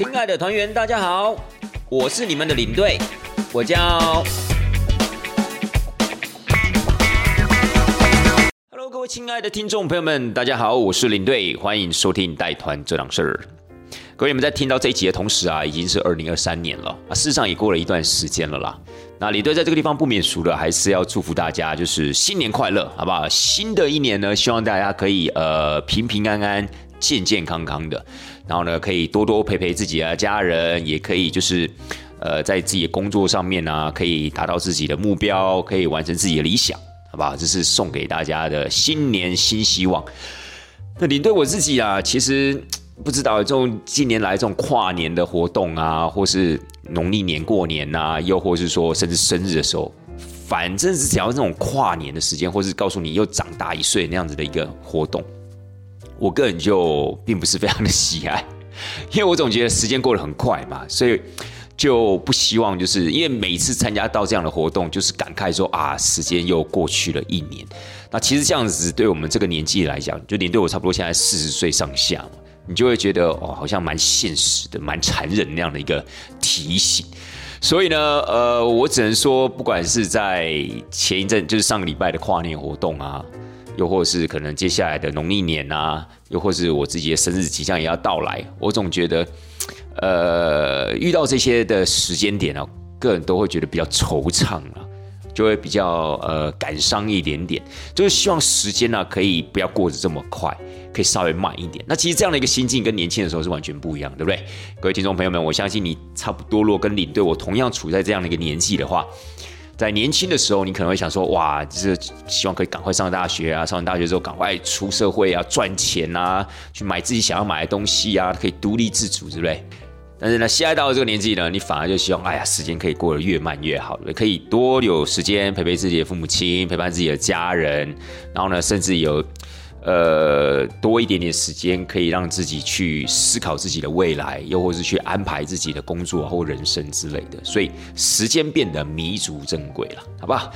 亲爱的团员，大家好，我是你们的领队，我叫。Hello，各位亲爱的听众朋友们，大家好，我是领队，欢迎收听带团这档事儿。各位你们在听到这一集的同时啊，已经是二零二三年了啊，事实上也过了一段时间了啦。那领队在这个地方不免俗的，还是要祝福大家，就是新年快乐，好不好？新的一年呢，希望大家可以呃平平安安、健健康康的，然后呢，可以多多陪陪自己的家人，也可以就是呃在自己的工作上面呢，可以达到自己的目标，可以完成自己的理想，好不好？这是送给大家的新年新希望。那领队我自己啊，其实。不知道这种近年来这种跨年的活动啊，或是农历年过年呐，又或是说甚至生日的时候，反正是只要这种跨年的时间，或是告诉你又长大一岁那样子的一个活动，我个人就并不是非常的喜爱，因为我总觉得时间过得很快嘛，所以就不希望就是因为每次参加到这样的活动，就是感慨说啊，时间又过去了一年。那其实这样子对我们这个年纪来讲，就连对我差不多现在四十岁上下。你就会觉得哦，好像蛮现实的，蛮残忍那样的一个提醒。所以呢，呃，我只能说，不管是在前一阵，就是上个礼拜的跨年活动啊，又或是可能接下来的农历年啊，又或是我自己的生日即将也要到来，我总觉得，呃，遇到这些的时间点呢，个人都会觉得比较惆怅了。就会比较呃感伤一点点，就是希望时间呢可以不要过得这么快，可以稍微慢一点。那其实这样的一个心境跟年轻的时候是完全不一样，对不对？各位听众朋友们，我相信你差不多，如果跟领队我同样处在这样的一个年纪的话，在年轻的时候，你可能会想说，哇，就是希望可以赶快上大学啊，上完大学之后赶快出社会啊，赚钱啊，去买自己想要买的东西啊，可以独立自主，对不对？但是呢，现在到了这个年纪呢，你反而就希望，哎呀，时间可以过得越慢越好，可以多有时间陪陪自己的父母亲，陪伴自己的家人，然后呢，甚至有，呃，多一点点时间可以让自己去思考自己的未来，又或是去安排自己的工作或人生之类的，所以时间变得弥足珍贵了，好不好？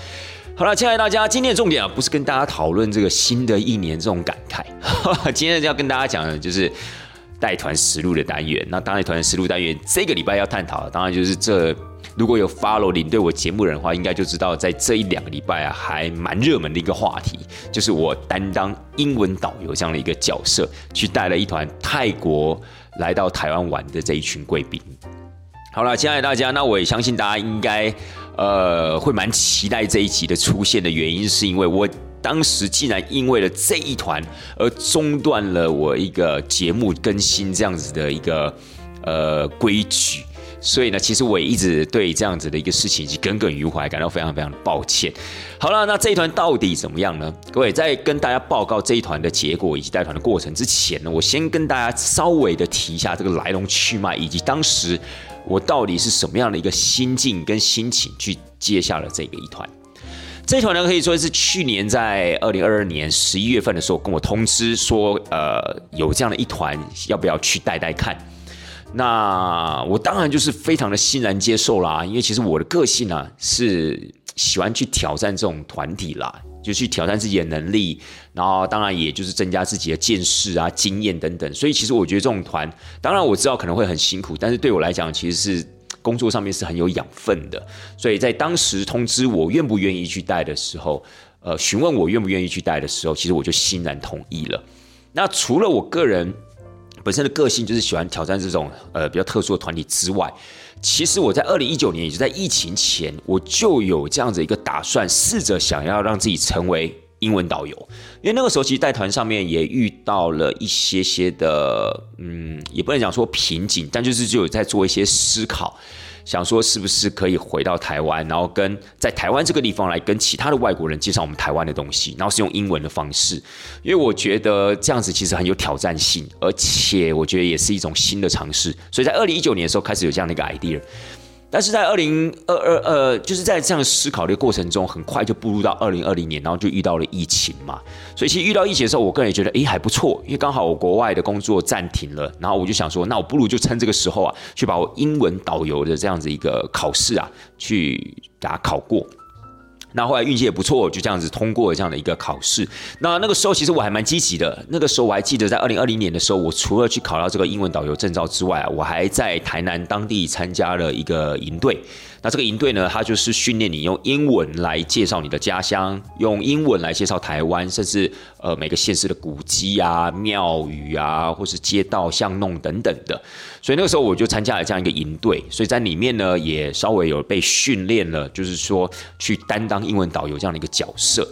好了，亲爱的大家，今天的重点啊，不是跟大家讨论这个新的一年这种感慨，今天要跟大家讲的就是。带团实录的单元，那当然团实录单元这个礼拜要探讨的，当然就是这如果有 follow 领队我节目人的话，应该就知道在这一两个礼拜啊，还蛮热门的一个话题，就是我担当英文导游这样的一个角色，去带了一团泰国来到台湾玩的这一群贵宾。好了，亲爱的大家，那我也相信大家应该呃会蛮期待这一集的出现的原因，是因为我。当时竟然因为了这一团而中断了我一个节目更新这样子的一个呃规矩，所以呢，其实我也一直对这样子的一个事情以及耿耿于怀，感到非常非常抱歉。好了，那这一团到底怎么样呢？各位在跟大家报告这一团的结果以及带团的过程之前呢，我先跟大家稍微的提一下这个来龙去脉，以及当时我到底是什么样的一个心境跟心情去接下了这个一团。这一团呢可以说是去年在二零二二年十一月份的时候跟我通知说，呃，有这样的一团，要不要去带带看？那我当然就是非常的欣然接受啦，因为其实我的个性呢是喜欢去挑战这种团体啦，就去挑战自己的能力，然后当然也就是增加自己的见识啊、经验等等。所以其实我觉得这种团，当然我知道可能会很辛苦，但是对我来讲其实是。工作上面是很有养分的，所以在当时通知我愿不愿意去带的时候，呃，询问我愿不愿意去带的时候，其实我就欣然同意了。那除了我个人本身的个性就是喜欢挑战这种呃比较特殊的团体之外，其实我在二零一九年，也就在疫情前，我就有这样子一个打算，试着想要让自己成为。英文导游，因为那个时候其实带团上面也遇到了一些些的，嗯，也不能讲说瓶颈，但就是就有在做一些思考，想说是不是可以回到台湾，然后跟在台湾这个地方来跟其他的外国人介绍我们台湾的东西，然后是用英文的方式，因为我觉得这样子其实很有挑战性，而且我觉得也是一种新的尝试，所以在二零一九年的时候开始有这样的一个 idea。但是在二零二二呃，就是在这样思考的过程中，很快就步入到二零二零年，然后就遇到了疫情嘛。所以其实遇到疫情的时候，我个人也觉得，哎，还不错，因为刚好我国外的工作暂停了，然后我就想说，那我不如就趁这个时候啊，去把我英文导游的这样子一个考试啊，去给它考过。那后来运气也不错，就这样子通过了这样的一个考试。那那个时候其实我还蛮积极的。那个时候我还记得，在二零二零年的时候，我除了去考到这个英文导游证照之外，我还在台南当地参加了一个营队。那这个营队呢，它就是训练你用英文来介绍你的家乡，用英文来介绍台湾，甚至呃每个县市的古迹啊、庙宇啊，或是街道巷弄等等的。所以那个时候我就参加了这样一个营队，所以在里面呢也稍微有被训练了，就是说去担当英文导游这样的一个角色。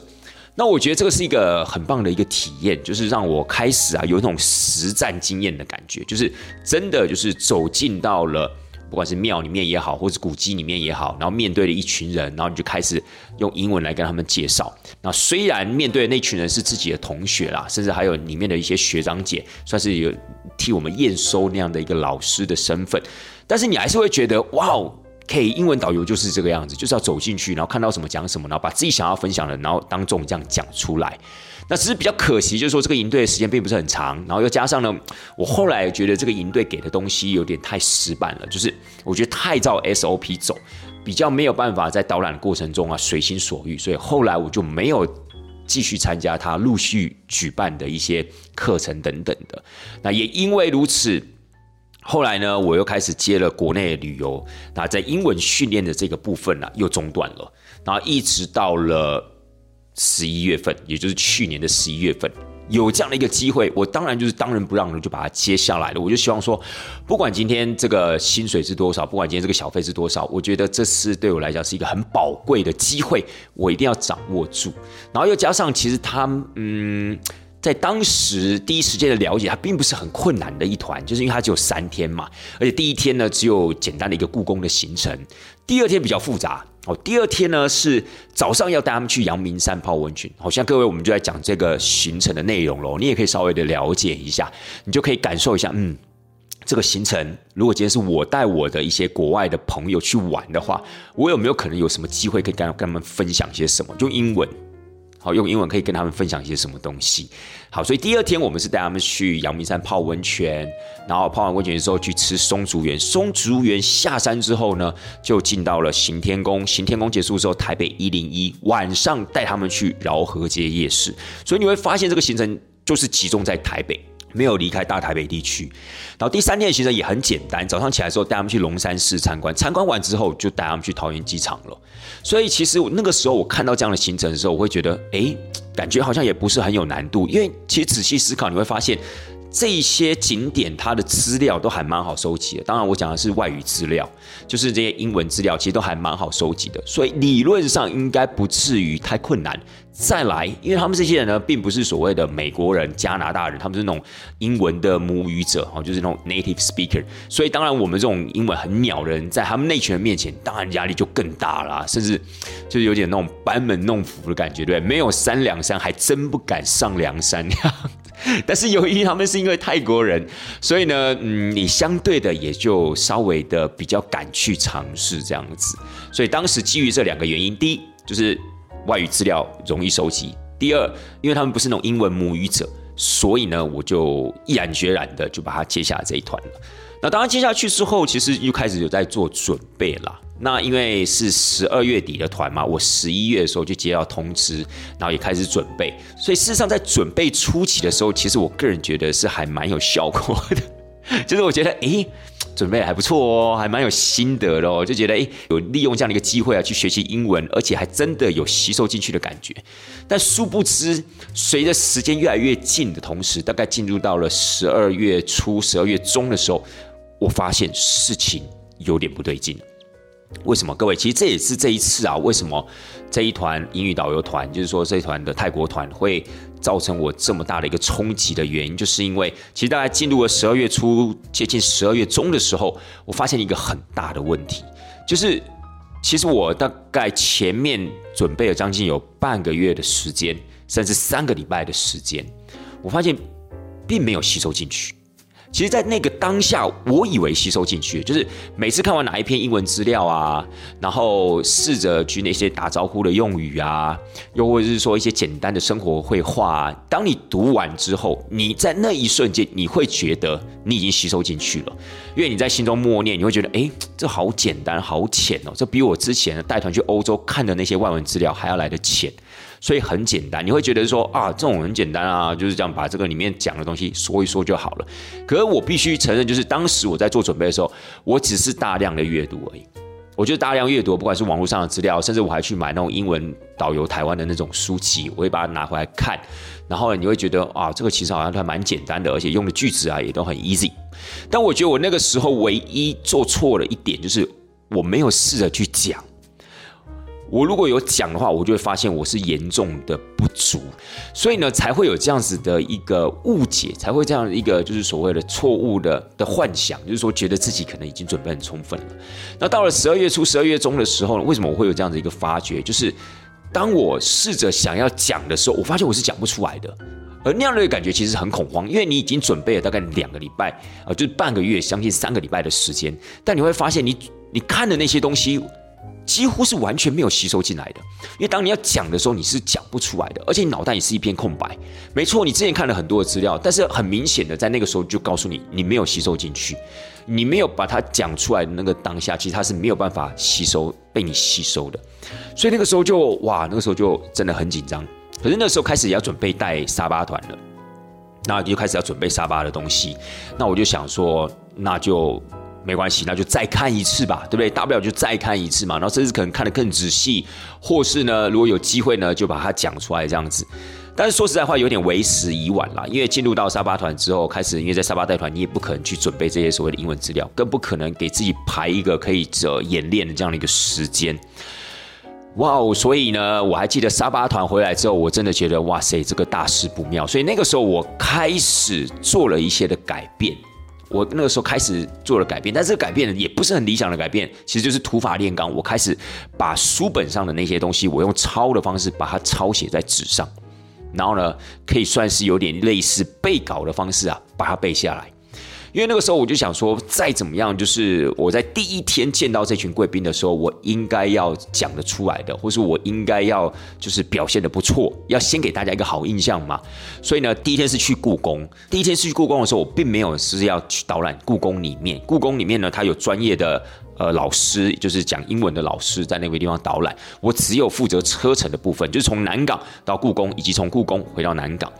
那我觉得这个是一个很棒的一个体验，就是让我开始啊有一种实战经验的感觉，就是真的就是走进到了。不管是庙里面也好，或是古迹里面也好，然后面对了一群人，然后你就开始用英文来跟他们介绍。那虽然面对的那群人是自己的同学啦，甚至还有里面的一些学长姐，算是有替我们验收那样的一个老师的身份，但是你还是会觉得，哇哦，可以英文导游就是这个样子，就是要走进去，然后看到什么讲什么，然后把自己想要分享的，然后当众这样讲出来。那只是比较可惜，就是说这个营队的时间并不是很长，然后又加上呢，我后来觉得这个营队给的东西有点太死板了，就是我觉得太照 SOP 走，比较没有办法在导览过程中啊随心所欲，所以后来我就没有继续参加他陆续举办的一些课程等等的。那也因为如此，后来呢，我又开始接了国内旅游，那在英文训练的这个部分呢又中断了，然后一直到了。十一月份，也就是去年的十一月份，有这样的一个机会，我当然就是当仁不让的就把它接下来了。我就希望说，不管今天这个薪水是多少，不管今天这个小费是多少，我觉得这是对我来讲是一个很宝贵的机会，我一定要掌握住。然后又加上，其实他嗯，在当时第一时间的了解，它并不是很困难的一团，就是因为它只有三天嘛，而且第一天呢只有简单的一个故宫的行程，第二天比较复杂。哦，第二天呢是早上要带他们去阳明山泡温泉。好，像各位我们就在讲这个行程的内容喽。你也可以稍微的了解一下，你就可以感受一下，嗯，这个行程如果今天是我带我的一些国外的朋友去玩的话，我有没有可能有什么机会可以跟跟他们分享些什么？就英文。好，用英文可以跟他们分享一些什么东西。好，所以第二天我们是带他们去阳明山泡温泉，然后泡完温泉之后去吃松竹园。松竹园下山之后呢，就进到了行天宫。行天宫结束之后，台北一零一晚上带他们去饶河街夜市。所以你会发现这个行程就是集中在台北。没有离开大台北地区，然后第三天的行程也很简单，早上起来之后带他们去龙山寺参观，参观完之后就带他们去桃园机场了。所以其实我那个时候我看到这样的行程的时候，我会觉得，哎，感觉好像也不是很有难度，因为其实仔细思考你会发现。这些景点它的资料都还蛮好收集的，当然我讲的是外语资料，就是这些英文资料其实都还蛮好收集的，所以理论上应该不至于太困难。再来，因为他们这些人呢，并不是所谓的美国人、加拿大人，他们是那种英文的母语者哦，就是那种 native speaker，所以当然我们这种英文很鸟人，在他们那群人面前，当然压力就更大啦，甚至就是有点那种班门弄斧的感觉，对没有三两山，还真不敢上梁山样。但是由于他们是因为泰国人，所以呢，嗯，你相对的也就稍微的比较敢去尝试这样子。所以当时基于这两个原因，第一就是外语资料容易收集；第二，因为他们不是那种英文母语者，所以呢，我就毅然决然的就把它接下这一团了。那当然接下去之后，其实又开始有在做准备了。那因为是十二月底的团嘛，我十一月的时候就接到通知，然后也开始准备。所以事实上，在准备初期的时候，其实我个人觉得是还蛮有效果的。就是我觉得，哎，准备还不错哦，还蛮有心得的哦，就觉得，哎，有利用这样的一个机会啊，去学习英文，而且还真的有吸收进去的感觉。但殊不知，随着时间越来越近的同时，大概进入到了十二月初、十二月中的时候，我发现事情有点不对劲。为什么？各位，其实这也是这一次啊，为什么这一团英语导游团，就是说这一团的泰国团会造成我这么大的一个冲击的原因，就是因为其实大概进入了十二月初，接近十二月中的时候，我发现一个很大的问题，就是其实我大概前面准备了将近有半个月的时间，甚至三个礼拜的时间，我发现并没有吸收进去。其实，在那个当下，我以为吸收进去，就是每次看完哪一篇英文资料啊，然后试着去那些打招呼的用语啊，又或者是说一些简单的生活绘画，当你读完之后，你在那一瞬间，你会觉得你已经吸收进去了，因为你在心中默念，你会觉得，哎，这好简单，好浅哦，这比我之前带团去欧洲看的那些外文资料还要来的浅。所以很简单，你会觉得说啊，这种很简单啊，就是这样把这个里面讲的东西说一说就好了。可是我必须承认，就是当时我在做准备的时候，我只是大量的阅读而已。我就大量阅读，不管是网络上的资料，甚至我还去买那种英文导游台湾的那种书籍，我会把它拿回来看。然后你会觉得啊，这个其实好像还蛮简单的，而且用的句子啊也都很 easy。但我觉得我那个时候唯一做错了一点，就是我没有试着去讲。我如果有讲的话，我就会发现我是严重的不足，所以呢，才会有这样子的一个误解，才会这样一个就是所谓的错误的的幻想，就是说觉得自己可能已经准备很充分了。那到了十二月初、十二月中的时候呢，为什么我会有这样子一个发觉？就是当我试着想要讲的时候，我发现我是讲不出来的，而那样的感觉其实很恐慌，因为你已经准备了大概两个礼拜啊，就是半个月，将近三个礼拜的时间，但你会发现你你看的那些东西。几乎是完全没有吸收进来的，因为当你要讲的时候，你是讲不出来的，而且你脑袋也是一片空白。没错，你之前看了很多的资料，但是很明显的，在那个时候就告诉你，你没有吸收进去，你没有把它讲出来的那个当下，其实它是没有办法吸收被你吸收的。所以那个时候就哇，那个时候就真的很紧张。可是那时候开始也要准备带沙巴团了，那就开始要准备沙巴的东西。那我就想说，那就。没关系，那就再看一次吧，对不对？大不了就再看一次嘛。然后这次可能看得更仔细，或是呢，如果有机会呢，就把它讲出来这样子。但是说实在话，有点为时已晚了，因为进入到沙巴团之后，开始因为在沙巴带团，你也不可能去准备这些所谓的英文资料，更不可能给自己排一个可以这演练的这样的一个时间。哇哦！所以呢，我还记得沙巴团回来之后，我真的觉得哇塞，这个大事不妙。所以那个时候，我开始做了一些的改变。我那个时候开始做了改变，但这个改变也不是很理想的改变，其实就是土法炼钢。我开始把书本上的那些东西，我用抄的方式把它抄写在纸上，然后呢，可以算是有点类似背稿的方式啊，把它背下来。因为那个时候我就想说，再怎么样，就是我在第一天见到这群贵宾的时候，我应该要讲得出来的，或是我应该要就是表现的不错，要先给大家一个好印象嘛。所以呢，第一天是去故宫，第一天是去故宫的时候，我并没有是要去导览故宫里面。故宫里面呢，它有专业的呃老师，就是讲英文的老师在那个地方导览。我只有负责车程的部分，就是从南港到故宫，以及从故宫回到南港。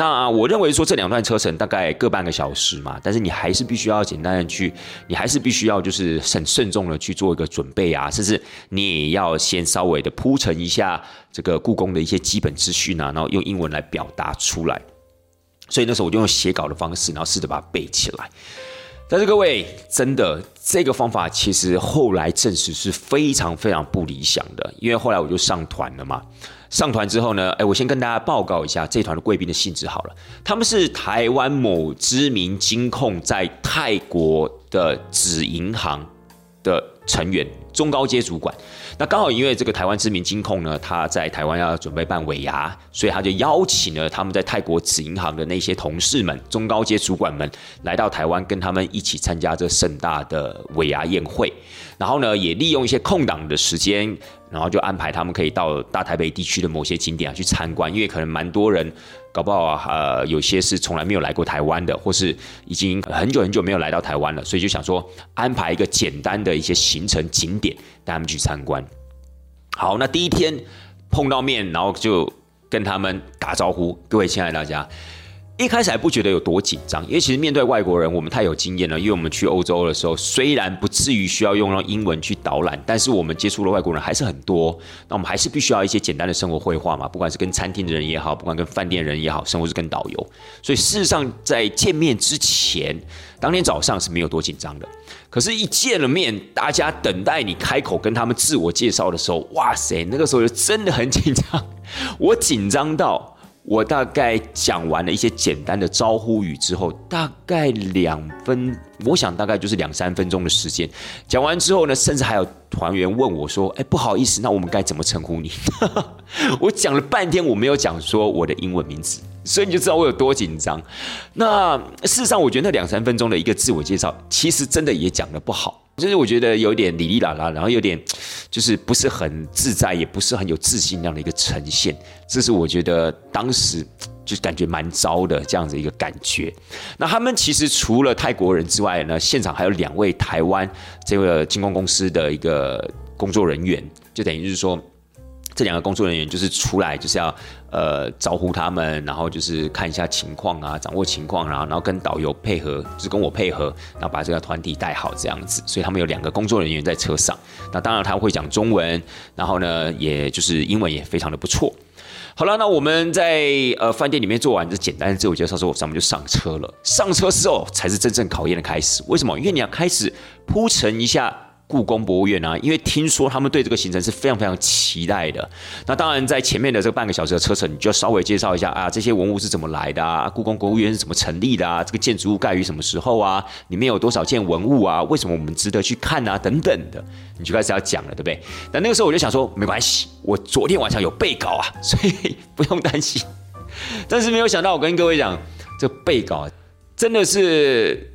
那我认为说这两段车程大概各半个小时嘛，但是你还是必须要简单的去，你还是必须要就是很慎重的去做一个准备啊，甚至你也要先稍微的铺陈一下这个故宫的一些基本资讯啊，然后用英文来表达出来。所以那时候我就用写稿的方式，然后试着把它背起来。但是各位，真的这个方法其实后来证实是非常非常不理想的，因为后来我就上团了嘛。上团之后呢，哎，我先跟大家报告一下这团的贵宾的性质好了。他们是台湾某知名金控在泰国的子银行的成员，中高阶主管。那刚好因为这个台湾知名金控呢，他在台湾要准备办尾牙，所以他就邀请了他们在泰国子银行的那些同事们、中高阶主管们来到台湾，跟他们一起参加这盛大的尾牙宴会。然后呢，也利用一些空档的时间。然后就安排他们可以到大台北地区的某些景点啊去参观，因为可能蛮多人，搞不好啊呃有些是从来没有来过台湾的，或是已经很久很久没有来到台湾了，所以就想说安排一个简单的一些行程景点带他们去参观。好，那第一天碰到面，然后就跟他们打招呼，各位亲爱的大家。一开始还不觉得有多紧张，因为其实面对外国人，我们太有经验了。因为我们去欧洲的时候，虽然不至于需要用到英文去导览，但是我们接触的外国人还是很多。那我们还是必须要一些简单的生活绘画嘛，不管是跟餐厅的人也好，不管跟饭店人也好，甚至是跟导游。所以事实上，在见面之前，当天早上是没有多紧张的。可是，一见了面，大家等待你开口跟他们自我介绍的时候，哇塞，那个时候就真的很紧张。我紧张到。我大概讲完了一些简单的招呼语之后，大概两分，我想大概就是两三分钟的时间。讲完之后呢，甚至还有团员问我说：“哎，不好意思，那我们该怎么称呼你？” 我讲了半天，我没有讲说我的英文名字，所以你就知道我有多紧张。那事实上，我觉得那两三分钟的一个自我介绍，其实真的也讲的不好，就是我觉得有点哩哩啦啦，然后有点就是不是很自在，也不是很有自信那样的一个呈现。这是我觉得当时就感觉蛮糟的这样子一个感觉。那他们其实除了泰国人之外呢，现场还有两位台湾这个金光公司的一个工作人员，就等于是说。这两个工作人员就是出来，就是要呃招呼他们，然后就是看一下情况啊，掌握情况啊，然后跟导游配合，就是跟我配合，然后把这个团体带好这样子。所以他们有两个工作人员在车上。那当然他会讲中文，然后呢，也就是英文也非常的不错。好了，那我们在呃饭店里面做完这简单的自我介绍之后，咱们就上车了。上车之后才是真正考验的开始。为什么？因为你要开始铺陈一下。故宫博物院啊，因为听说他们对这个行程是非常非常期待的。那当然，在前面的这半个小时的车程，你就稍微介绍一下啊，这些文物是怎么来的啊？故宫博物院是怎么成立的啊？这个建筑物盖于什么时候啊？里面有多少件文物啊？为什么我们值得去看啊？等等的，你就开始要讲了，对不对？那那个时候我就想说，没关系，我昨天晚上有备稿啊，所以不用担心。但是没有想到，我跟各位讲，这备稿真的是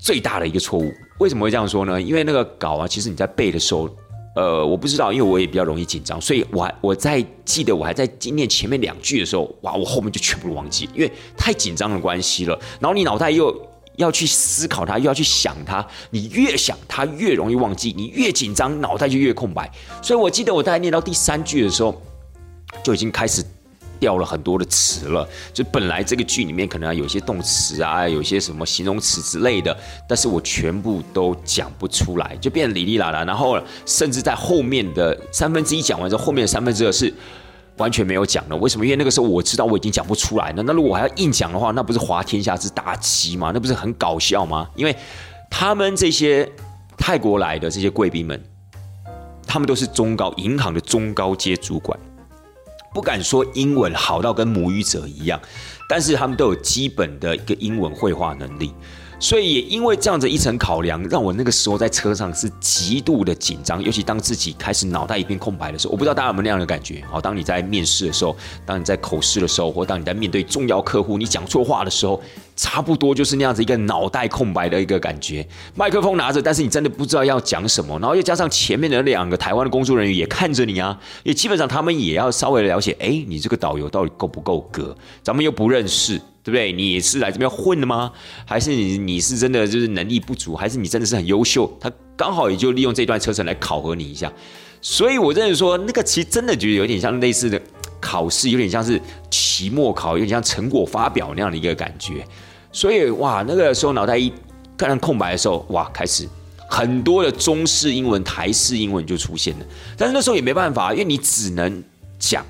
最大的一个错误。为什么会这样说呢？因为那个稿啊，其实你在背的时候，呃，我不知道，因为我也比较容易紧张，所以我还我在记得我还在念前面两句的时候，哇，我后面就全部忘记，因为太紧张的关系了。然后你脑袋又要去思考它，又要去想它，你越想它越容易忘记，你越紧张脑袋就越空白。所以我记得我大概念到第三句的时候，就已经开始。掉了很多的词了，就本来这个剧里面可能有些动词啊，有些什么形容词之类的，但是我全部都讲不出来，就变得哩哩啦啦。然后甚至在后面的三分之一讲完之后，后面的三分之二是完全没有讲的。为什么？因为那个时候我知道我已经讲不出来了。那如果我还要硬讲的话，那不是滑天下之大稽吗？那不是很搞笑吗？因为他们这些泰国来的这些贵宾们，他们都是中高银行的中高阶主管。不敢说英文好到跟母语者一样，但是他们都有基本的一个英文绘画能力，所以也因为这样子一层考量，让我那个时候在车上是极度的紧张，尤其当自己开始脑袋一片空白的时候，我不知道大家有没有那样的感觉。好，当你在面试的时候，当你在口试的时候，或当你在面对重要客户，你讲错话的时候。差不多就是那样子一个脑袋空白的一个感觉，麦克风拿着，但是你真的不知道要讲什么，然后又加上前面的两个台湾的工作人员也看着你啊，也基本上他们也要稍微了解，哎，你这个导游到底够不够格？咱们又不认识，对不对？你是来这边混的吗？还是你你是真的就是能力不足？还是你真的是很优秀？他刚好也就利用这段车程来考核你一下，所以我认为说那个其实真的就有点像类似的考试，有点像是期末考，有点像成果发表那样的一个感觉。所以哇，那个时候脑袋一看空白的时候，哇，开始很多的中式英文、台式英文就出现了。但是那时候也没办法，因为你只能讲，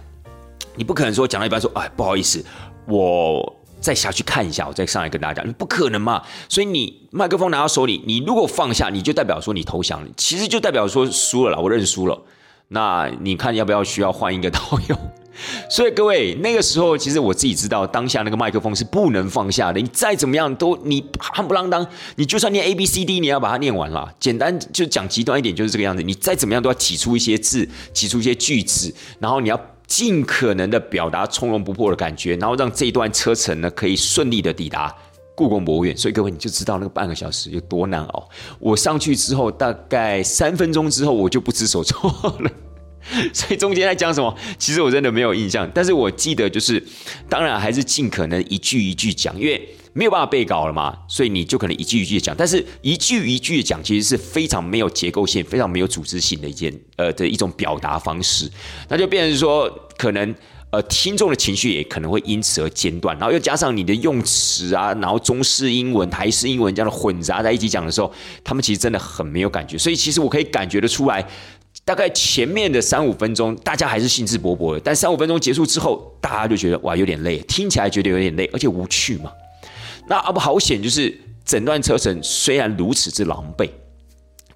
你不可能说讲到一半说，哎，不好意思，我再下去看一下，我再上来跟大家讲，不可能嘛。所以你麦克风拿到手里，你如果放下，你就代表说你投降，其实就代表说输了啦，我认输了。那你看要不要需要换一个导游？所以各位，那个时候其实我自己知道，当下那个麦克风是不能放下的。你再怎么样都你夯不啷当，你就算念 A B C D，你要把它念完了。简单就讲极端一点，就是这个样子。你再怎么样都要挤出一些字，挤出一些句子，然后你要尽可能的表达从容不迫的感觉，然后让这一段车程呢可以顺利的抵达故宫博物院。所以各位，你就知道那个半个小时有多难熬。我上去之后，大概三分钟之后，我就不知所措了。所以中间在讲什么，其实我真的没有印象。但是我记得就是，当然还是尽可能一句一句讲，因为没有办法背稿了嘛，所以你就可能一句一句的讲。但是一句一句的讲，其实是非常没有结构性、非常没有组织性的一件呃的一种表达方式。那就变成说，可能呃听众的情绪也可能会因此而间断，然后又加上你的用词啊，然后中式英文、台式英文这样的混杂在一起讲的时候，他们其实真的很没有感觉。所以其实我可以感觉得出来。大概前面的三五分钟，大家还是兴致勃勃的，但三五分钟结束之后，大家就觉得哇有点累，听起来觉得有点累，而且无趣嘛。那阿不好险，就是整段车程虽然如此之狼狈，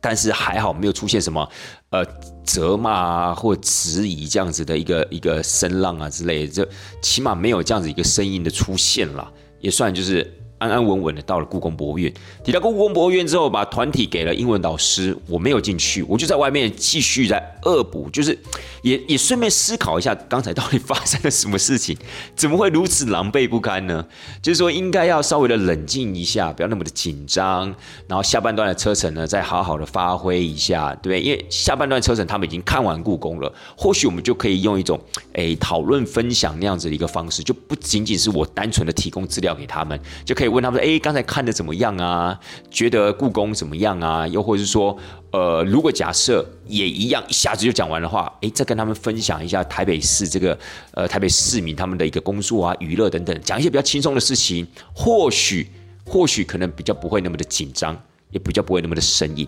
但是还好没有出现什么呃责骂啊或质疑这样子的一个一个声浪啊之类，的，就起码没有这样子一个声音的出现了，也算就是。安安稳稳的到了故宫博物院。抵达故宫博物院之后，把团体给了英文导师，我没有进去，我就在外面继续在恶补，就是也也顺便思考一下刚才到底发生了什么事情，怎么会如此狼狈不堪呢？就是说应该要稍微的冷静一下，不要那么的紧张，然后下半段的车程呢再好好的发挥一下，对？因为下半段车程他们已经看完故宫了，或许我们就可以用一种诶讨论分享那样子的一个方式，就不仅仅是我单纯的提供资料给他们，就可以问他们诶，刚才看的怎么样啊？觉得故宫怎么样啊？又或者是说，呃，如果假设也一样，一下子就讲完的话，诶，再跟他们分享一下台北市这个呃台北市民他们的一个工作啊、娱乐等等，讲一些比较轻松的事情，或许或许可能比较不会那么的紧张。也比较不会那么的生硬，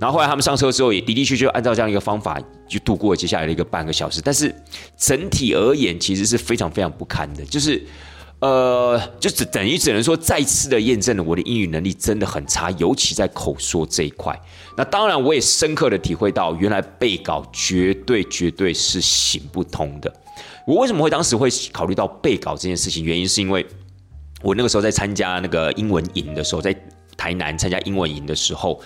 然后后来他们上车之后，也的的确确按照这样一个方法，就度过了接下来的一个半个小时。但是整体而言，其实是非常非常不堪的，就是呃，就只等于只能说再次的验证了我的英语能力真的很差，尤其在口说这一块。那当然，我也深刻的体会到，原来背稿绝对绝对是行不通的。我为什么会当时会考虑到背稿这件事情？原因是因为我那个时候在参加那个英文营的时候，在。台南参加英文营的时候，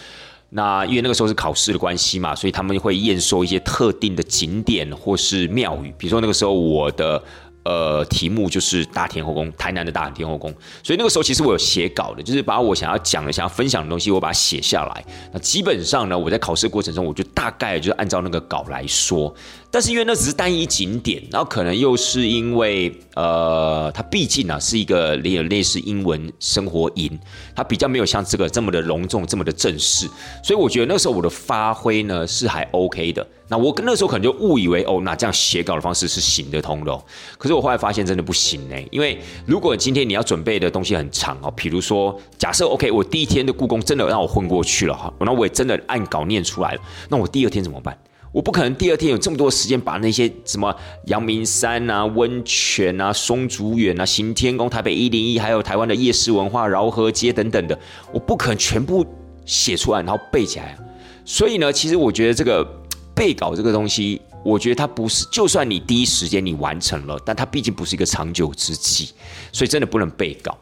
那因为那个时候是考试的关系嘛，所以他们会验收一些特定的景点或是庙宇。比如说那个时候我的呃题目就是大天后宫，台南的大天后宫，所以那个时候其实我有写稿的，就是把我想要讲的、想要分享的东西，我把它写下来。那基本上呢，我在考试过程中，我就大概就是按照那个稿来说。但是因为那只是单一景点，然后可能又是因为呃，它毕竟啊是一个类类似英文生活营，它比较没有像这个这么的隆重、这么的正式，所以我觉得那时候我的发挥呢是还 OK 的。那我跟那时候可能就误以为哦，那这样写稿的方式是行得通的。哦可是我后来发现真的不行呢，因为如果今天你要准备的东西很长哦，比如说假设 OK，我第一天的故宫真的让我混过去了哈，那我也真的按稿念出来了，那我第二天怎么办？我不可能第二天有这么多时间把那些什么阳明山啊、温泉啊、松竹园啊、行天宫、台北一零一，还有台湾的夜市文化、饶河街等等的，我不可能全部写出来然后背起来。所以呢，其实我觉得这个背稿这个东西，我觉得它不是，就算你第一时间你完成了，但它毕竟不是一个长久之计，所以真的不能背稿。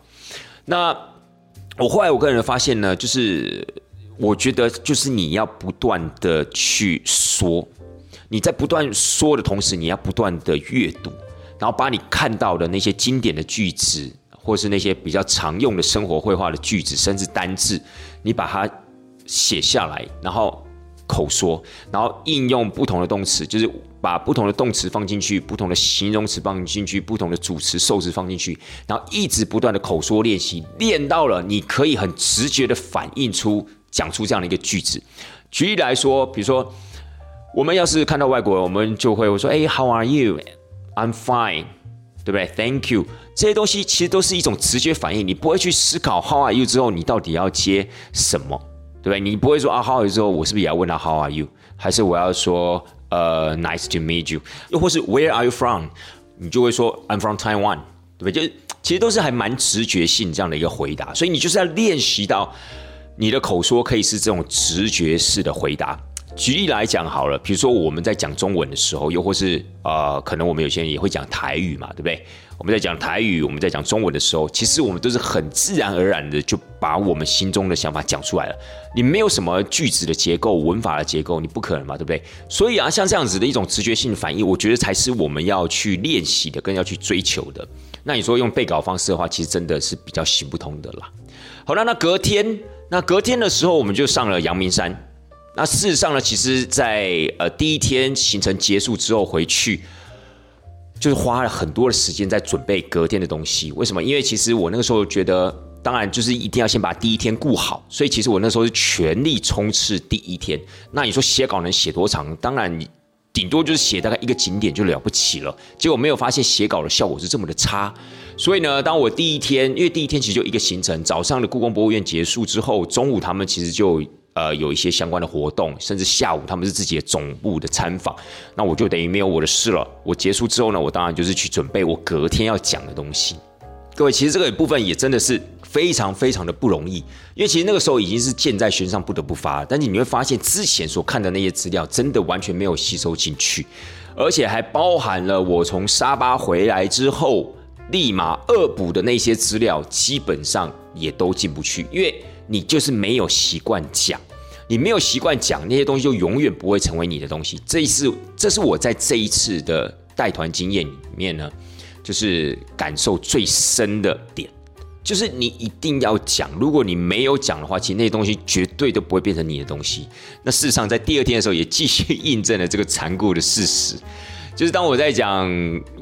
那我后来我个人发现呢，就是。我觉得就是你要不断的去说，你在不断说的同时，你要不断的阅读，然后把你看到的那些经典的句子，或是那些比较常用的生活绘画的句子，甚至单字，你把它写下来，然后口说，然后应用不同的动词，就是把不同的动词放进去，不同的形容词放进去，不同的主词、受词放进去，然后一直不断的口说练习，练到了你可以很直觉的反映出。讲出这样的一个句子，举例来说，比如说，我们要是看到外国人，我们就会说：“哎，How are you? I'm fine，对不对？Thank you。”这些东西其实都是一种直觉反应，你不会去思考 “How are you” 之后，你到底要接什么，对不对？你不会说啊，“How are you” 之后，我是不是也要问他 “How are you”？还是我要说呃，“Nice to meet you”？又或是 “Where are you from？” 你就会说 “I'm from Taiwan”，对不对？就其实都是还蛮直觉性这样的一个回答，所以你就是要练习到。你的口说可以是这种直觉式的回答。举例来讲好了，比如说我们在讲中文的时候，又或是呃，可能我们有些人也会讲台语嘛，对不对？我们在讲台语，我们在讲中文的时候，其实我们都是很自然而然的就把我们心中的想法讲出来了。你没有什么句子的结构、文法的结构，你不可能嘛，对不对？所以啊，像这样子的一种直觉性反应，我觉得才是我们要去练习的，更要去追求的。那你说用背稿方式的话，其实真的是比较行不通的啦。好了，那隔天。那隔天的时候，我们就上了阳明山。那事实上呢，其实，在呃第一天行程结束之后回去，就是花了很多的时间在准备隔天的东西。为什么？因为其实我那个时候觉得，当然就是一定要先把第一天顾好。所以其实我那时候是全力冲刺第一天。那你说写稿能写多长？当然你。顶多就是写大概一个景点就了不起了，结果没有发现写稿的效果是这么的差。所以呢，当我第一天，因为第一天其实就一个行程，早上的故宫博物院结束之后，中午他们其实就呃有一些相关的活动，甚至下午他们是自己的总部的参访，那我就等于没有我的事了。我结束之后呢，我当然就是去准备我隔天要讲的东西。各位，其实这个部分也真的是非常非常的不容易，因为其实那个时候已经是箭在弦上，不得不发。但是你会发现，之前所看的那些资料，真的完全没有吸收进去，而且还包含了我从沙巴回来之后立马恶补的那些资料，基本上也都进不去，因为你就是没有习惯讲，你没有习惯讲那些东西，就永远不会成为你的东西。这一次，这是我在这一次的带团经验里面呢，就是感受最深的点。就是你一定要讲，如果你没有讲的话，其实那些东西绝对都不会变成你的东西。那事实上，在第二天的时候，也继续印证了这个残酷的事实。就是当我在讲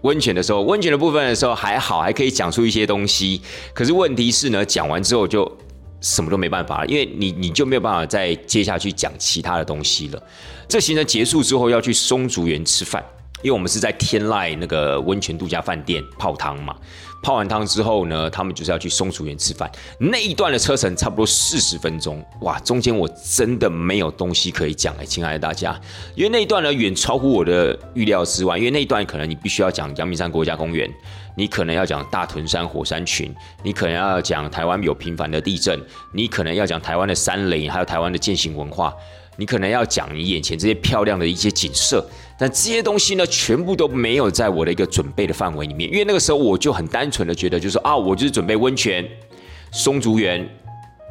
温泉的时候，温泉的部分的时候还好，还可以讲出一些东西。可是问题是呢，讲完之后就什么都没办法了，因为你你就没有办法再接下去讲其他的东西了。这行程结束之后要去松竹园吃饭，因为我们是在天籁那个温泉度假饭店泡汤嘛。泡完汤之后呢，他们就是要去松鼠园吃饭。那一段的车程差不多四十分钟，哇！中间我真的没有东西可以讲哎，亲爱的大家，因为那一段呢远超乎我的预料之外。因为那一段可能你必须要讲阳明山国家公园，你可能要讲大屯山火山群，你可能要讲台湾有频繁的地震，你可能要讲台湾的山林，还有台湾的践行文化。你可能要讲你眼前这些漂亮的一些景色，但这些东西呢，全部都没有在我的一个准备的范围里面。因为那个时候我就很单纯的觉得，就是啊，我就是准备温泉、松竹园、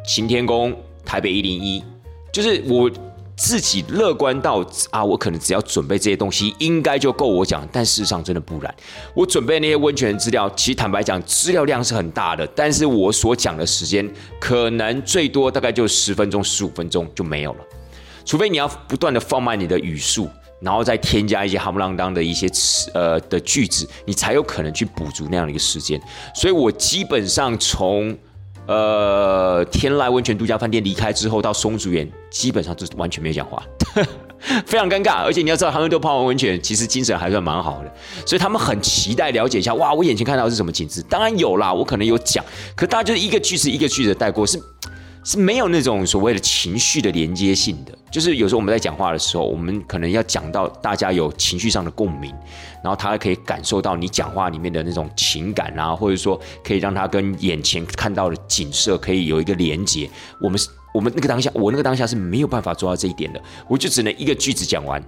擎天宫、台北一零一，就是我自己乐观到啊，我可能只要准备这些东西，应该就够我讲。但事实上真的不然，我准备那些温泉资料，其实坦白讲，资料量是很大的，但是我所讲的时间，可能最多大概就十分钟、十五分钟就没有了。除非你要不断的放慢你的语速，然后再添加一些哈不啷当的一些词呃的句子，你才有可能去补足那样的一个时间。所以我基本上从呃天籁温泉度假饭店离开之后，到松竹园，基本上就完全没有讲话，非常尴尬。而且你要知道，他们都泡完温泉，其实精神还算蛮好的，所以他们很期待了解一下，哇，我眼前看到是什么景致？当然有啦，我可能有讲，可大家就是一个句子一个句子带过，是。是没有那种所谓的情绪的连接性的，就是有时候我们在讲话的时候，我们可能要讲到大家有情绪上的共鸣，然后他可以感受到你讲话里面的那种情感啊，或者说可以让他跟眼前看到的景色可以有一个连接。我们是，我们那个当下，我那个当下是没有办法做到这一点的，我就只能一个句子讲完，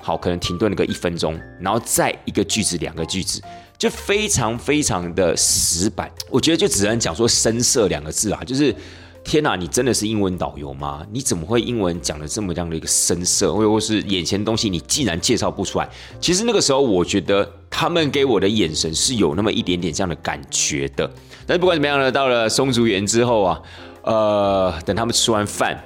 好，可能停顿了个一分钟，然后再一个句子、两个句子，就非常非常的死板。我觉得就只能讲说深色两个字啊，就是。天哪，你真的是英文导游吗？你怎么会英文讲的这么样的一个深色，或者是眼前东西你竟然介绍不出来？其实那个时候，我觉得他们给我的眼神是有那么一点点这样的感觉的。但是不管怎么样呢，到了松竹园之后啊，呃，等他们吃完饭，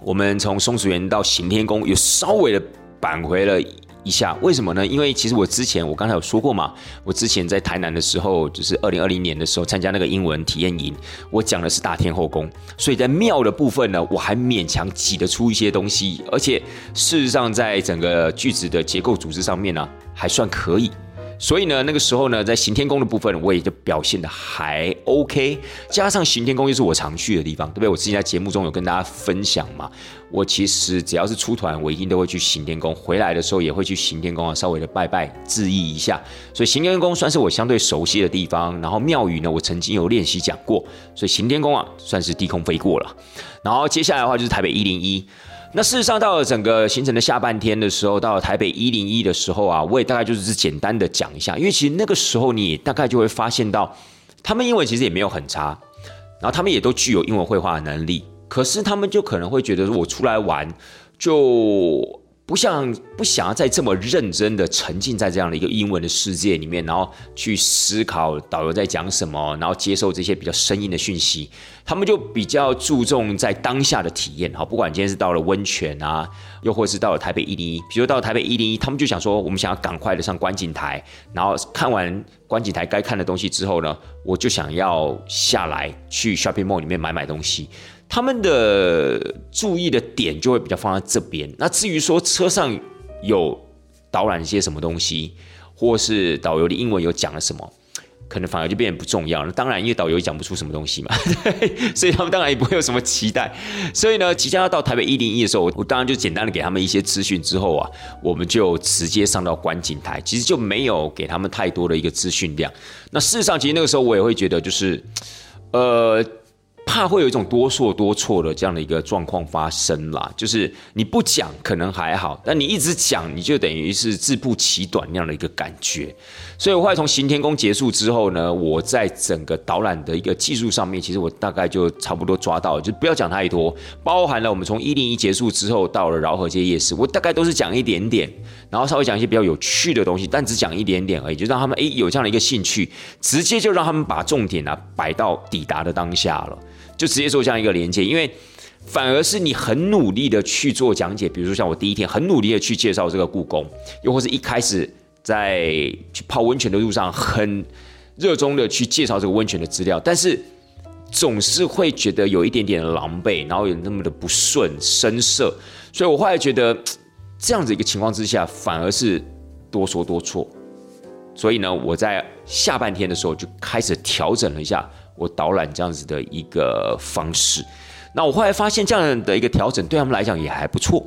我们从松竹园到行天宫，又稍微的返回了。一下，为什么呢？因为其实我之前我刚才有说过嘛，我之前在台南的时候，就是二零二零年的时候参加那个英文体验营，我讲的是大天后宫，所以在庙的部分呢，我还勉强挤得出一些东西，而且事实上在整个句子的结构组织上面呢，还算可以。所以呢，那个时候呢，在行天宫的部分，我也就表现的还 OK。加上行天宫又是我常去的地方，对不对？我之前在节目中有跟大家分享嘛。我其实只要是出团，我一定都会去行天宫。回来的时候也会去行天宫啊，稍微的拜拜致意一下。所以行天宫算是我相对熟悉的地方。然后庙宇呢，我曾经有练习讲过，所以行天宫啊，算是低空飞过了。然后接下来的话就是台北一零一。那事实上，到了整个行程的下半天的时候，到了台北一零一的时候啊，我也大概就是简单的讲一下，因为其实那个时候你大概就会发现到，他们英文其实也没有很差，然后他们也都具有英文绘画的能力，可是他们就可能会觉得，我出来玩就。不像不想要再这么认真的沉浸在这样的一个英文的世界里面，然后去思考导游在讲什么，然后接受这些比较生硬的讯息。他们就比较注重在当下的体验。好，不管今天是到了温泉啊，又或是到了台北一零一，比如到台北一零一，他们就想说，我们想要赶快的上观景台，然后看完观景台该看的东西之后呢，我就想要下来去 shopping mall 里面买买东西。他们的注意的点就会比较放在这边。那至于说车上有导览一些什么东西，或是导游的英文有讲了什么，可能反而就变得不重要了。当然，因为导游讲不出什么东西嘛，所以他们当然也不会有什么期待。所以呢，即将要到台北一零一的时候，我当然就简单的给他们一些资讯之后啊，我们就直接上到观景台，其实就没有给他们太多的一个资讯量。那事实上，其实那个时候我也会觉得，就是呃。怕会有一种多说多错的这样的一个状况发生啦。就是你不讲可能还好，但你一直讲，你就等于是自不其短那样的一个感觉。所以，我后来从行天宫结束之后呢，我在整个导览的一个技术上面，其实我大概就差不多抓到，就不要讲太多。包含了我们从一零一结束之后到了饶河街夜市，我大概都是讲一点点，然后稍微讲一些比较有趣的东西，但只讲一点点而已，就让他们诶有这样的一个兴趣，直接就让他们把重点啊摆到抵达的当下了。就直接做这样一个连接，因为反而是你很努力的去做讲解，比如说像我第一天很努力的去介绍这个故宫，又或是一开始在去泡温泉的路上很热衷的去介绍这个温泉的资料，但是总是会觉得有一点点狼狈，然后有那么的不顺生涩，所以我后来觉得这样子一个情况之下，反而是多说多错，所以呢，我在下半天的时候就开始调整了一下。我导览这样子的一个方式，那我后来发现这样的一个调整对他们来讲也还不错，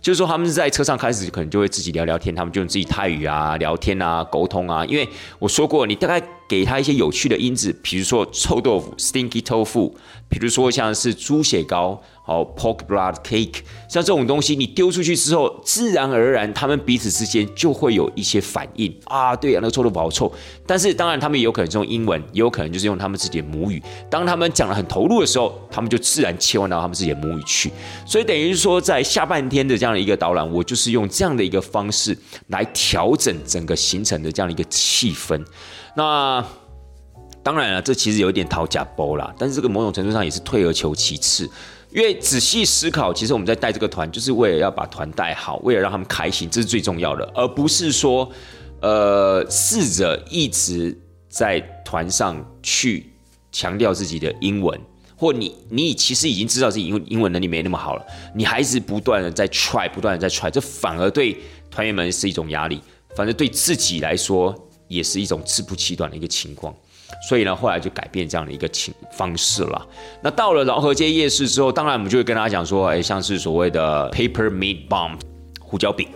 就是说他们在车上开始可能就会自己聊聊天，他们就用自己泰语啊聊天啊沟通啊，因为我说过，你大概给他一些有趣的因子，比如说臭豆腐 （stinky tofu），比如说像是猪血糕。好，pork blood cake，像这种东西，你丢出去之后，自然而然，他们彼此之间就会有一些反应啊。对呀，那个臭豆腐好臭。但是，当然，他们也有可能是用英文，也有可能就是用他们自己的母语。当他们讲的很投入的时候，他们就自然切换到他们自己的母语去。所以，等于是说，在下半天的这样的一个导览，我就是用这样的一个方式来调整整个行程的这样的一个气氛。那当然了，这其实有一点讨假包啦，但是这个某种程度上也是退而求其次。因为仔细思考，其实我们在带这个团，就是为了要把团带好，为了让他们开心，这是最重要的，而不是说，呃，试着一直在团上去强调自己的英文，或你你其实已经知道自己英英文能力没那么好了，你还是不断的在 try，不断的在 try，这反而对团员们是一种压力，反正对自己来说也是一种自不其短的一个情况。所以呢，后来就改变这样的一个情方式了。那到了饶河街夜市之后，当然我们就会跟大家讲说，哎，像是所谓的 paper meat bomb 胡椒饼，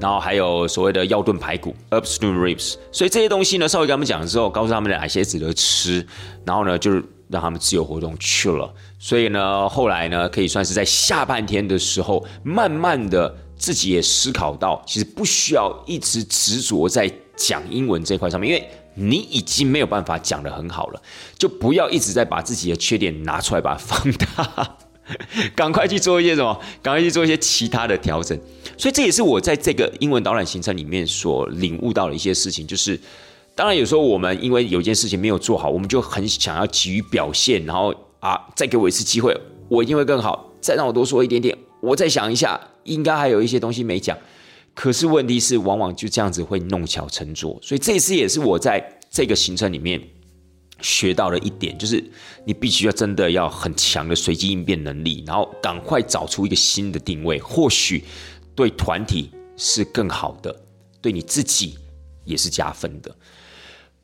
然后还有所谓的药炖排骨 u p s t e w ribs。所以这些东西呢，稍微跟他们讲了之后，告诉他们哪些值得吃，然后呢，就是让他们自由活动去了。所以呢，后来呢，可以算是在下半天的时候，慢慢的自己也思考到，其实不需要一直执着在讲英文这块上面，因为。你已经没有办法讲得很好了，就不要一直在把自己的缺点拿出来把它放大，赶快去做一些什么，赶快去做一些其他的调整。所以这也是我在这个英文导览行程里面所领悟到的一些事情，就是当然有时候我们因为有件事情没有做好，我们就很想要急于表现，然后啊，再给我一次机会，我一定会更好，再让我多说一点点，我再想一下，应该还有一些东西没讲。可是问题是，往往就这样子会弄巧成拙，所以这次也是我在这个行程里面学到了一点，就是你必须要真的要很强的随机应变能力，然后赶快找出一个新的定位，或许对团体是更好的，对你自己也是加分的。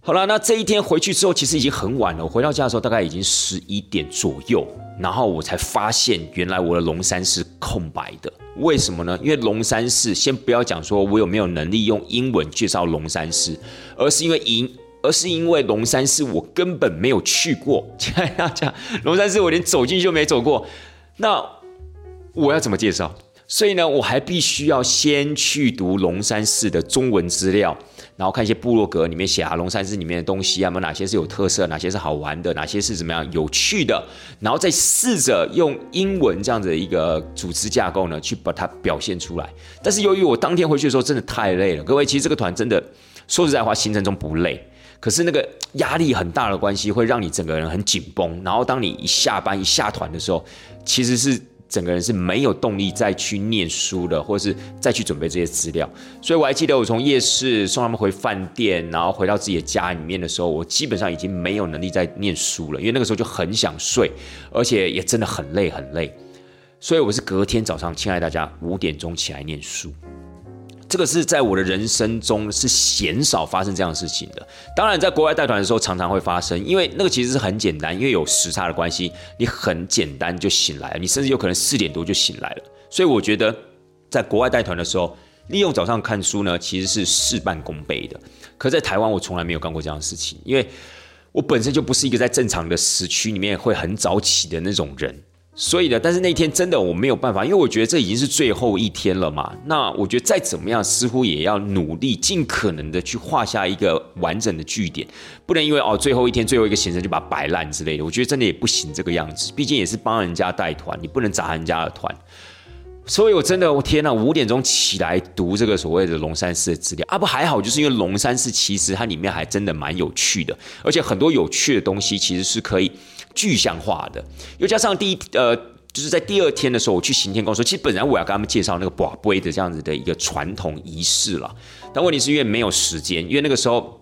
好了，那这一天回去之后，其实已经很晚了。我回到家的时候，大概已经十一点左右，然后我才发现，原来我的龙山是空白的。为什么呢？因为龙山寺，先不要讲说我有没有能力用英文介绍龙山寺，而是因为因，而是因为龙山寺我根本没有去过。现在要讲龙山寺，我连走进去就没走过，那我要怎么介绍？所以呢，我还必须要先去读龙山寺的中文资料。然后看一些部落格里面写啊，龙山寺里面的东西啊，有哪些是有特色，哪些是好玩的，哪些是怎么样有趣的，然后再试着用英文这样子的一个组织架构呢，去把它表现出来。但是由于我当天回去的时候真的太累了，各位，其实这个团真的说实在话，行程中不累，可是那个压力很大的关系，会让你整个人很紧绷。然后当你一下班一下团的时候，其实是。整个人是没有动力再去念书的，或者是再去准备这些资料。所以我还记得，我从夜市送他们回饭店，然后回到自己的家里面的时候，我基本上已经没有能力再念书了，因为那个时候就很想睡，而且也真的很累很累。所以我是隔天早上，亲爱的大家五点钟起来念书。这个是在我的人生中是鲜少发生这样的事情的。当然，在国外带团的时候常常会发生，因为那个其实是很简单，因为有时差的关系，你很简单就醒来了，你甚至有可能四点多就醒来了。所以我觉得，在国外带团的时候，利用早上看书呢，其实是事半功倍的。可在台湾，我从来没有干过这样的事情，因为。我本身就不是一个在正常的时区里面会很早起的那种人。所以呢，但是那天真的我没有办法，因为我觉得这已经是最后一天了嘛。那我觉得再怎么样，似乎也要努力，尽可能的去画下一个完整的句点，不能因为哦最后一天最后一个行程就把它摆烂之类的。我觉得真的也不行这个样子，毕竟也是帮人家带团，你不能砸人家的团。所以我真的，我天呐，五点钟起来读这个所谓的龙山寺的资料啊，不还好，就是因为龙山寺其实它里面还真的蛮有趣的，而且很多有趣的东西其实是可以。具象化的，又加上第一呃，就是在第二天的时候，我去行天宫说，其实本来我要跟他们介绍那个宝杯的这样子的一个传统仪式了，但问题是因为没有时间，因为那个时候。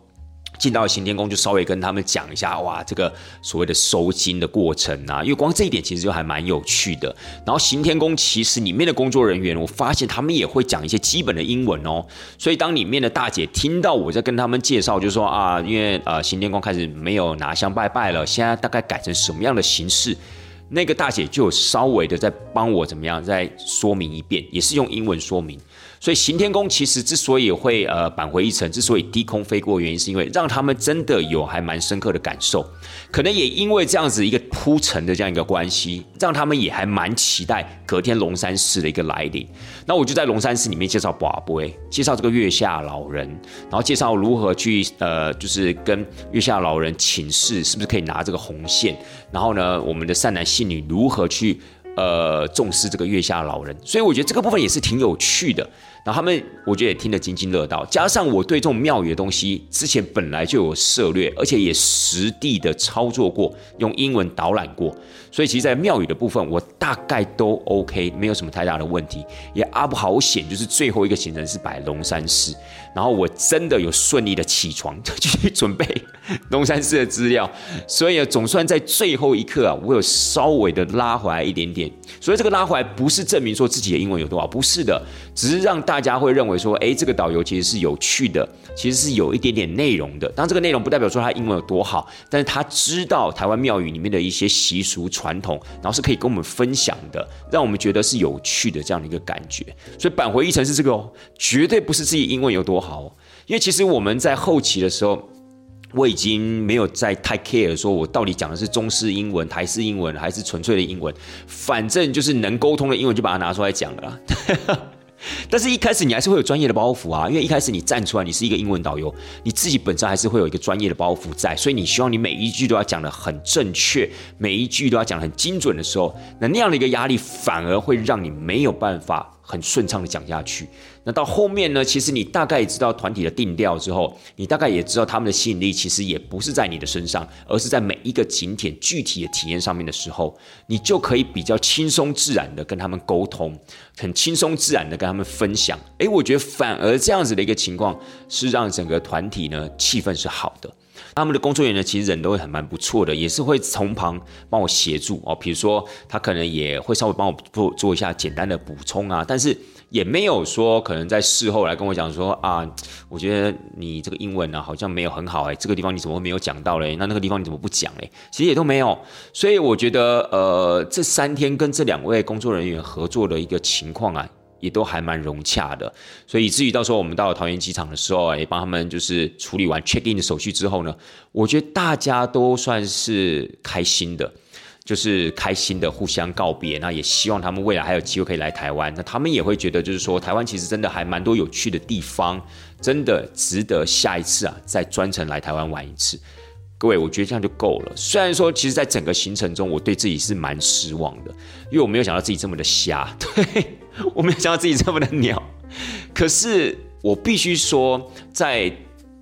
进到行天宫就稍微跟他们讲一下，哇，这个所谓的收金的过程啊，因为光这一点其实就还蛮有趣的。然后行天宫其实里面的工作人员，我发现他们也会讲一些基本的英文哦。所以当里面的大姐听到我在跟他们介绍，就说啊，因为呃行天宫开始没有拿香拜拜了，现在大概改成什么样的形式，那个大姐就稍微的在帮我怎么样再说明一遍，也是用英文说明。所以行天宫其实之所以会呃返回一层，之所以低空飞过，原因是因为让他们真的有还蛮深刻的感受，可能也因为这样子一个铺陈的这样一个关系，让他们也还蛮期待隔天龙山寺的一个来临。那我就在龙山寺里面介绍宝贝，介绍这个月下老人，然后介绍如何去呃就是跟月下老人请示，是不是可以拿这个红线，然后呢，我们的善男信女如何去呃重视这个月下老人，所以我觉得这个部分也是挺有趣的。然后他们，我觉得也听得津津乐道。加上我对这种庙宇的东西，之前本来就有涉略，而且也实地的操作过，用英文导览过。所以其实，在庙宇的部分，我大概都 OK，没有什么太大的问题。也阿不好险，就是最后一个行程是摆龙山寺，然后我真的有顺利的起床，就去准备龙山寺的资料。所以总算在最后一刻啊，我有稍微的拉回来一点点。所以这个拉回来不是证明说自己的英文有多好，不是的，只是让大家会认为说，哎，这个导游其实是有趣的，其实是有一点点内容的。当这个内容不代表说他英文有多好，但是他知道台湾庙宇里面的一些习俗传统，然后是可以跟我们分享的，让我们觉得是有趣的这样的一个感觉。所以返回一层是这个哦，绝对不是自己英文有多好，因为其实我们在后期的时候。我已经没有再太 care 说，我到底讲的是中式英文、台式英文，还是纯粹的英文，反正就是能沟通的英文就把它拿出来讲了。但是，一开始你还是会有专业的包袱啊，因为一开始你站出来，你是一个英文导游，你自己本身还是会有一个专业的包袱在，所以你希望你每一句都要讲的很正确，每一句都要讲很精准的时候，那那样的一个压力反而会让你没有办法很顺畅的讲下去。那到后面呢？其实你大概也知道团体的定调之后，你大概也知道他们的吸引力其实也不是在你的身上，而是在每一个景点具体的体验上面的时候，你就可以比较轻松自然的跟他们沟通，很轻松自然的跟他们分享。诶，我觉得反而这样子的一个情况是让整个团体呢气氛是好的。他们的工作人员呢，其实人都会很蛮不错的，也是会从旁帮我协助哦。比如说他可能也会稍微帮我做做一下简单的补充啊，但是。也没有说可能在事后来跟我讲说啊，我觉得你这个英文呢好像没有很好哎，这个地方你怎么会没有讲到嘞？那那个地方你怎么不讲嘞？其实也都没有，所以我觉得呃这三天跟这两位工作人员合作的一个情况啊，也都还蛮融洽的，所以至于到时候我们到了桃园机场的时候，也帮他们就是处理完 check in 的手续之后呢，我觉得大家都算是开心的。就是开心的互相告别，那也希望他们未来还有机会可以来台湾。那他们也会觉得，就是说台湾其实真的还蛮多有趣的地方，真的值得下一次啊再专程来台湾玩一次。各位，我觉得这样就够了。虽然说，其实，在整个行程中，我对自己是蛮失望的，因为我没有想到自己这么的瞎，对我没有想到自己这么的鸟。可是，我必须说，在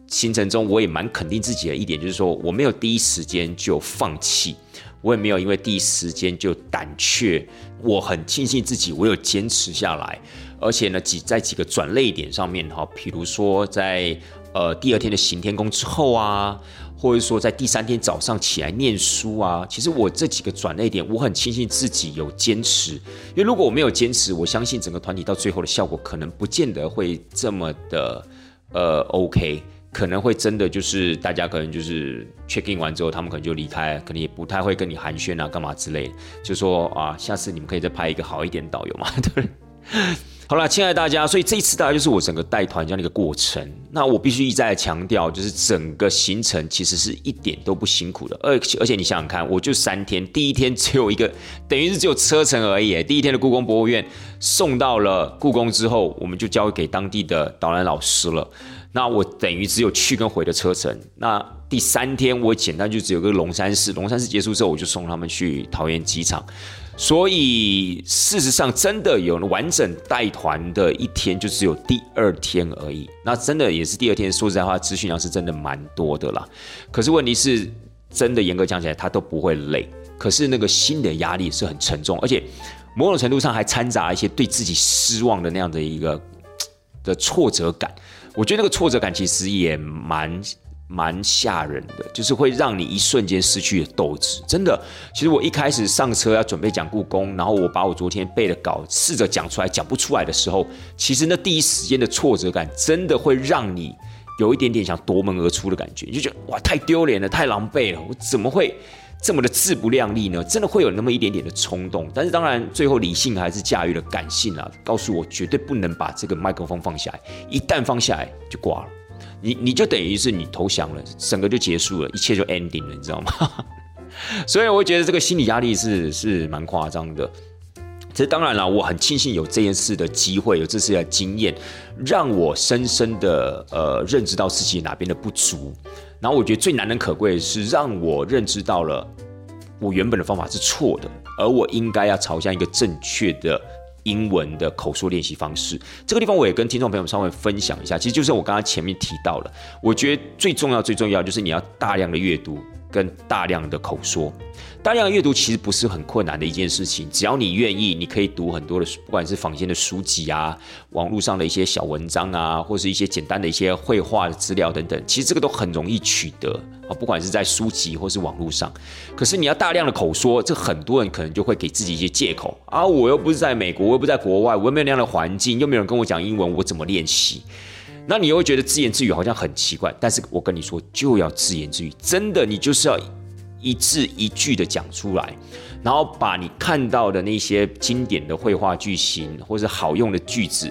行程中，我也蛮肯定自己的一点，就是说，我没有第一时间就放弃。我也没有因为第一时间就胆怯，我很庆幸自己我有坚持下来，而且呢几在几个转泪点上面哈，比如说在呃第二天的行天宫之后啊，或者说在第三天早上起来念书啊，其实我这几个转泪点，我很庆幸自己有坚持，因为如果我没有坚持，我相信整个团体到最后的效果可能不见得会这么的呃 OK。可能会真的就是大家可能就是 check in 完之后，他们可能就离开，可能也不太会跟你寒暄啊，干嘛之类，就说啊，下次你们可以再派一个好一点导游嘛，对？好了，亲爱的大家，所以这一次大概就是我整个带团这样的一个过程。那我必须一再强调，就是整个行程其实是一点都不辛苦的。而而且你想想看，我就三天，第一天只有一个，等于是只有车程而已。第一天的故宫博物院送到了故宫之后，我们就交给当地的导览老师了。那我等于只有去跟回的车程。那第三天我简单就只有个龙山寺，龙山寺结束之后，我就送他们去桃园机场。所以事实上，真的有完整带团的一天，就只有第二天而已。那真的也是第二天，说实在话，资讯量是真的蛮多的啦。可是问题是，真的严格讲起来，他都不会累。可是那个心的压力是很沉重，而且某种程度上还掺杂一些对自己失望的那样的一个的挫折感。我觉得那个挫折感其实也蛮。蛮吓人的，就是会让你一瞬间失去斗志。真的，其实我一开始上车要准备讲故宫，然后我把我昨天背的稿试着讲出来，讲不出来的时候，其实那第一时间的挫折感，真的会让你有一点点想夺门而出的感觉。你就觉得哇，太丢脸了，太狼狈了，我怎么会这么的自不量力呢？真的会有那么一点点的冲动。但是当然，最后理性还是驾驭了感性啊，告诉我绝对不能把这个麦克风放下来，一旦放下来就挂了。你你就等于是你投降了，整个就结束了，一切就 ending 了，你知道吗？所以我觉得这个心理压力是是蛮夸张的。其实当然了，我很庆幸有这件事的机会，有这次的经验，让我深深的呃认知到自己哪边的不足。然后我觉得最难能可贵的是，让我认知到了我原本的方法是错的，而我应该要朝向一个正确的。英文的口述练习方式，这个地方我也跟听众朋友们稍微分享一下。其实就是我刚刚前面提到了，我觉得最重要、最重要就是你要大量的阅读跟大量的口说。大量的阅读其实不是很困难的一件事情，只要你愿意，你可以读很多的，不管是坊间的书籍啊，网络上的一些小文章啊，或是一些简单的一些绘画的资料等等，其实这个都很容易取得啊，不管是在书籍或是网络上。可是你要大量的口说，这很多人可能就会给自己一些借口啊，我又不是在美国，我又不在国外，我又没有那样的环境，又没有人跟我讲英文，我怎么练习？那你又会觉得自言自语好像很奇怪。但是我跟你说，就要自言自语，真的，你就是要。一字一句的讲出来，然后把你看到的那些经典的绘画句型，或者好用的句子，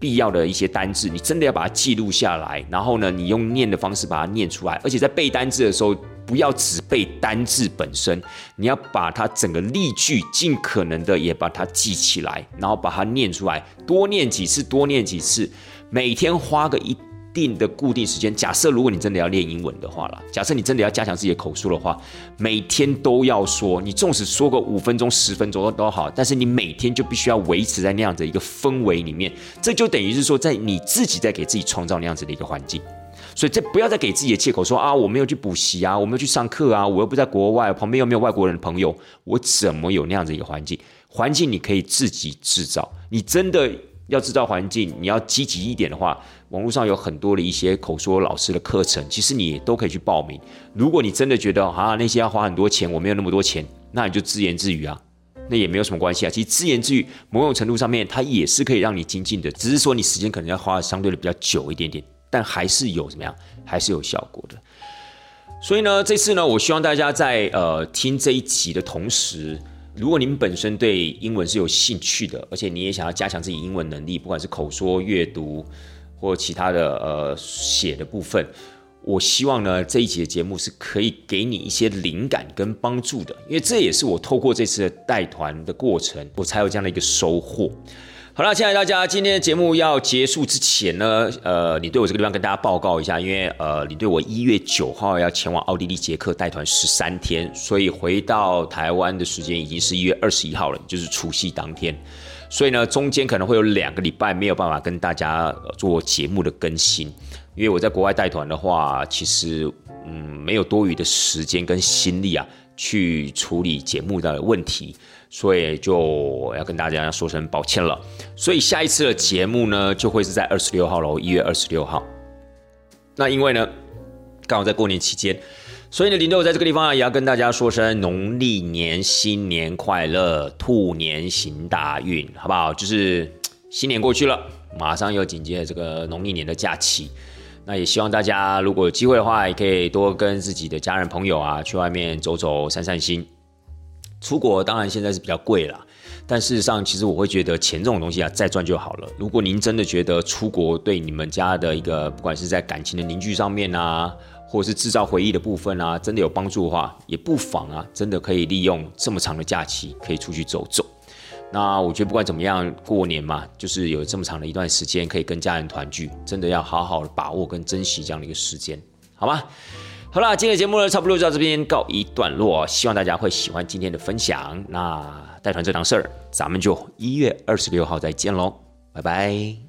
必要的一些单字，你真的要把它记录下来。然后呢，你用念的方式把它念出来。而且在背单字的时候，不要只背单字本身，你要把它整个例句尽可能的也把它记起来，然后把它念出来，多念几次，多念几次，每天花个一。定的固定时间，假设如果你真的要练英文的话啦，假设你真的要加强自己的口述的话，每天都要说，你纵使说个五分钟、十分钟都好，但是你每天就必须要维持在那样的一个氛围里面，这就等于是说，在你自己在给自己创造那样子的一个环境，所以这不要再给自己的借口说啊，我没有去补习啊，我没有去上课啊，我又不在国外，旁边又没有外国人的朋友，我怎么有那样子一个环境？环境你可以自己制造，你真的。要制造环境，你要积极一点的话，网络上有很多的一些口说老师的课程，其实你都可以去报名。如果你真的觉得啊那些要花很多钱，我没有那么多钱，那你就自言自语啊，那也没有什么关系啊。其实自言自语某种程度上面，它也是可以让你精进的，只是说你时间可能要花相对的比较久一点点，但还是有怎么样，还是有效果的。所以呢，这次呢，我希望大家在呃听这一集的同时。如果你们本身对英文是有兴趣的，而且你也想要加强自己英文能力，不管是口说、阅读或其他的呃写的部分，我希望呢这一集的节目是可以给你一些灵感跟帮助的，因为这也是我透过这次的带团的过程，我才有这样的一个收获。好了，亲爱的大家，今天的节目要结束之前呢，呃，你对我这个地方跟大家报告一下，因为呃，你对我一月九号要前往奥地利捷克带团十三天，所以回到台湾的时间已经是一月二十一号了，就是除夕当天，所以呢，中间可能会有两个礼拜没有办法跟大家做节目的更新，因为我在国外带团的话，其实嗯，没有多余的时间跟心力啊，去处理节目的问题。所以就要跟大家说声抱歉了。所以下一次的节目呢，就会是在二十六号喽，一月二十六号。那因为呢，刚好在过年期间，所以呢，林队在这个地方啊，也要跟大家说声农历年新年快乐，兔年行大运，好不好？就是新年过去了，马上又紧接着这个农历年的假期。那也希望大家如果有机会的话，也可以多跟自己的家人朋友啊，去外面走走，散散心。出国当然现在是比较贵了，但事实上，其实我会觉得钱这种东西啊，再赚就好了。如果您真的觉得出国对你们家的一个，不管是在感情的凝聚上面啊，或者是制造回忆的部分啊，真的有帮助的话，也不妨啊，真的可以利用这么长的假期，可以出去走走。那我觉得不管怎么样，过年嘛，就是有这么长的一段时间可以跟家人团聚，真的要好好的把握跟珍惜这样的一个时间，好吗？好啦，今天的节目呢，差不多就到这边告一段落。希望大家会喜欢今天的分享。那带团这档事儿，咱们就一月二十六号再见喽，拜拜。